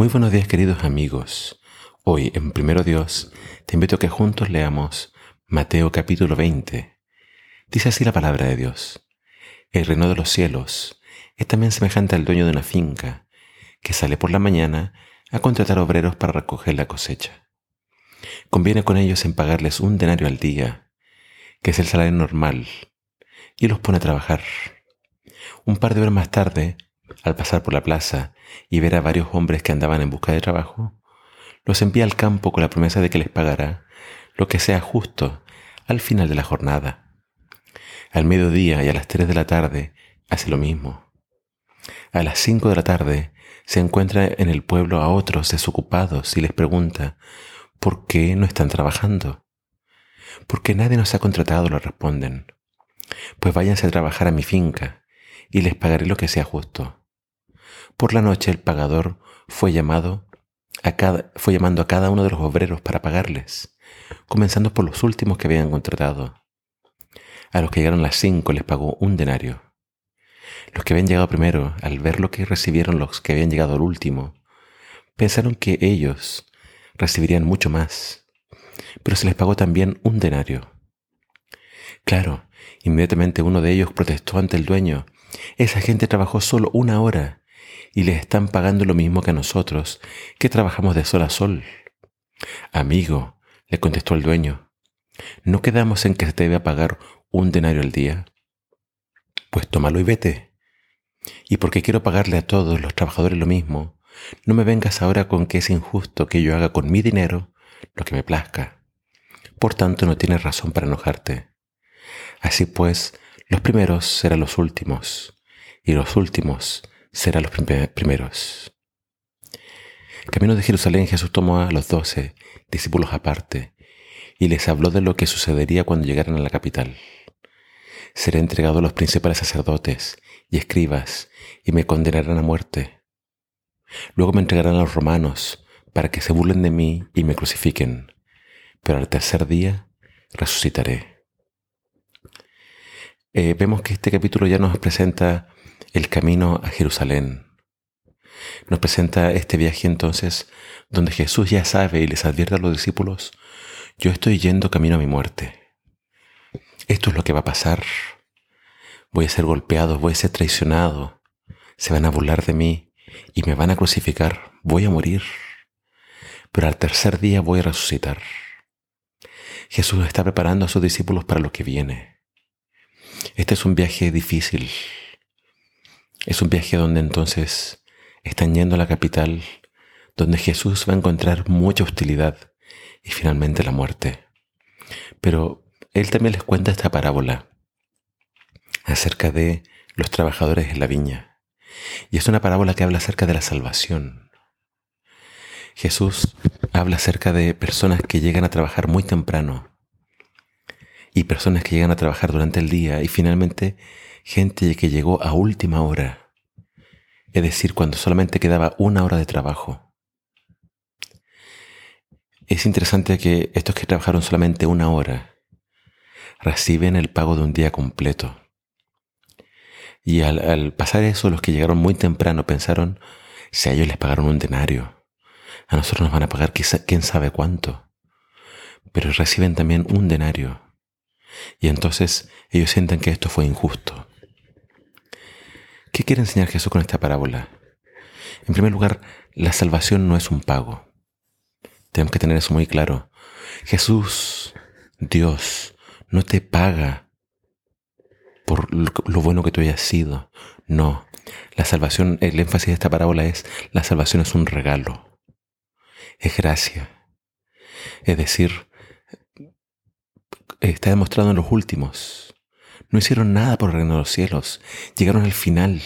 Muy buenos días queridos amigos. Hoy en Primero Dios te invito a que juntos leamos Mateo capítulo 20. Dice así la palabra de Dios. El reino de los cielos es también semejante al dueño de una finca que sale por la mañana a contratar obreros para recoger la cosecha. Conviene con ellos en pagarles un denario al día, que es el salario normal, y los pone a trabajar. Un par de horas más tarde, al pasar por la plaza y ver a varios hombres que andaban en busca de trabajo, los envía al campo con la promesa de que les pagará lo que sea justo al final de la jornada. Al mediodía y a las tres de la tarde hace lo mismo. A las cinco de la tarde se encuentra en el pueblo a otros desocupados y les pregunta, ¿por qué no están trabajando? Porque nadie nos ha contratado, le responden. Pues váyanse a trabajar a mi finca y les pagaré lo que sea justo. Por la noche el pagador fue llamado a cada, fue llamando a cada uno de los obreros para pagarles, comenzando por los últimos que habían contratado. A los que llegaron las cinco les pagó un denario. Los que habían llegado primero, al ver lo que recibieron los que habían llegado al último, pensaron que ellos recibirían mucho más, pero se les pagó también un denario. Claro, inmediatamente uno de ellos protestó ante el dueño. Esa gente trabajó solo una hora y les están pagando lo mismo que a nosotros, que trabajamos de sol a sol. Amigo, le contestó el dueño, ¿no quedamos en que se te debe pagar un denario al día? Pues tómalo y vete. Y porque quiero pagarle a todos los trabajadores lo mismo, no me vengas ahora con que es injusto que yo haga con mi dinero lo que me plazca. Por tanto, no tienes razón para enojarte. Así pues, los primeros serán los últimos, y los últimos serán los primeros. Camino de Jerusalén Jesús tomó a los doce discípulos aparte y les habló de lo que sucedería cuando llegaran a la capital. Seré entregado a los principales sacerdotes y escribas y me condenarán a muerte. Luego me entregarán a los romanos para que se burlen de mí y me crucifiquen, pero al tercer día resucitaré. Eh, vemos que este capítulo ya nos presenta el camino a Jerusalén. Nos presenta este viaje entonces donde Jesús ya sabe y les advierte a los discípulos, yo estoy yendo camino a mi muerte. Esto es lo que va a pasar. Voy a ser golpeado, voy a ser traicionado, se van a burlar de mí y me van a crucificar, voy a morir. Pero al tercer día voy a resucitar. Jesús está preparando a sus discípulos para lo que viene. Este es un viaje difícil, es un viaje donde entonces están yendo a la capital, donde Jesús va a encontrar mucha hostilidad y finalmente la muerte. Pero Él también les cuenta esta parábola acerca de los trabajadores en la viña. Y es una parábola que habla acerca de la salvación. Jesús habla acerca de personas que llegan a trabajar muy temprano y personas que llegan a trabajar durante el día y finalmente gente que llegó a última hora, es decir, cuando solamente quedaba una hora de trabajo. Es interesante que estos que trabajaron solamente una hora reciben el pago de un día completo. Y al, pasar eso, los que llegaron muy temprano pensaron, si a ellos les pagaron un denario, a nosotros nos van a pagar quién sabe cuánto. Pero reciben también un denario. Y entonces ellos sienten que esto fue injusto. ¿Qué quiere enseñar Jesús con esta parábola? En primer lugar, la salvación no es un pago. Tenemos que tener eso muy claro. Jesús, Dios, no te paga por lo bueno que tú hayas sido. No. La salvación, el énfasis de esta parábola es, la salvación es un regalo. Es gracia. Es decir, está demostrado en los últimos no hicieron nada por el reino de los cielos. Llegaron al final.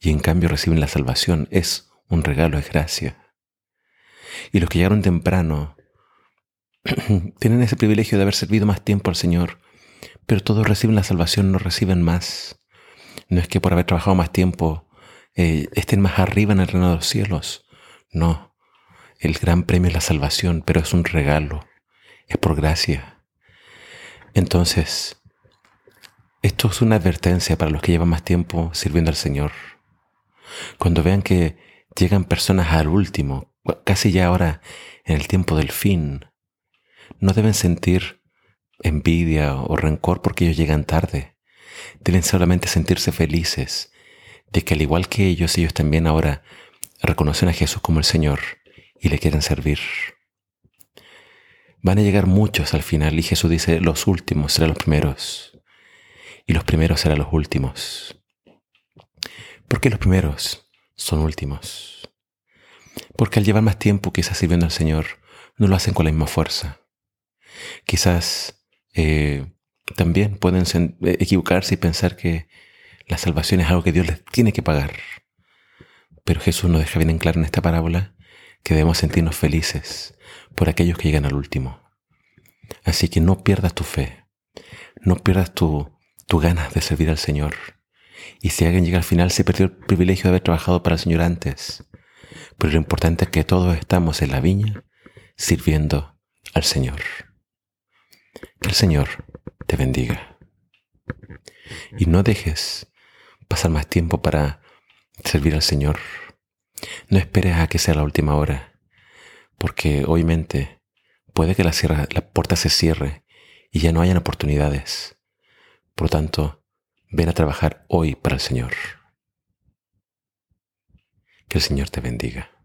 Y en cambio reciben la salvación. Es un regalo, es gracia. Y los que llegaron temprano tienen ese privilegio de haber servido más tiempo al Señor. Pero todos reciben la salvación, no reciben más. No es que por haber trabajado más tiempo eh, estén más arriba en el reino de los cielos. No. El gran premio es la salvación, pero es un regalo. Es por gracia. Entonces, esto es una advertencia para los que llevan más tiempo sirviendo al Señor. Cuando vean que Llegan personas al último, casi ya ahora en el tiempo del fin. No deben sentir envidia o rencor porque ellos llegan tarde. Deben solamente sentirse felices de que al igual que ellos, ellos también ahora reconocen a Jesús como el Señor y le quieren servir. Van a llegar muchos al final y Jesús dice, los últimos serán los primeros y los primeros serán los últimos. ¿Por qué los primeros son últimos? Porque al llevar más tiempo quizás sirviendo al Señor, no lo hacen con la misma fuerza. Quizás eh, también pueden eh, equivocarse y pensar que la salvación es algo que Dios les tiene que pagar. Pero Jesús nos deja bien en claro en esta parábola que debemos sentirnos felices por aquellos que llegan al último. Así que no pierdas tu fe, no pierdas tu, tu ganas de servir al Señor. Y si alguien llega al final, se perdió el privilegio de haber trabajado para el Señor antes. Pero lo importante es que todos estamos en la viña sirviendo al Señor. Que el Señor te bendiga. Y no dejes pasar más tiempo para servir al Señor. No esperes a que sea la última hora, porque obviamente puede que la, la puerta se cierre y ya no hayan oportunidades. Por lo tanto, ven a trabajar hoy para el Señor. Que el Señor te bendiga.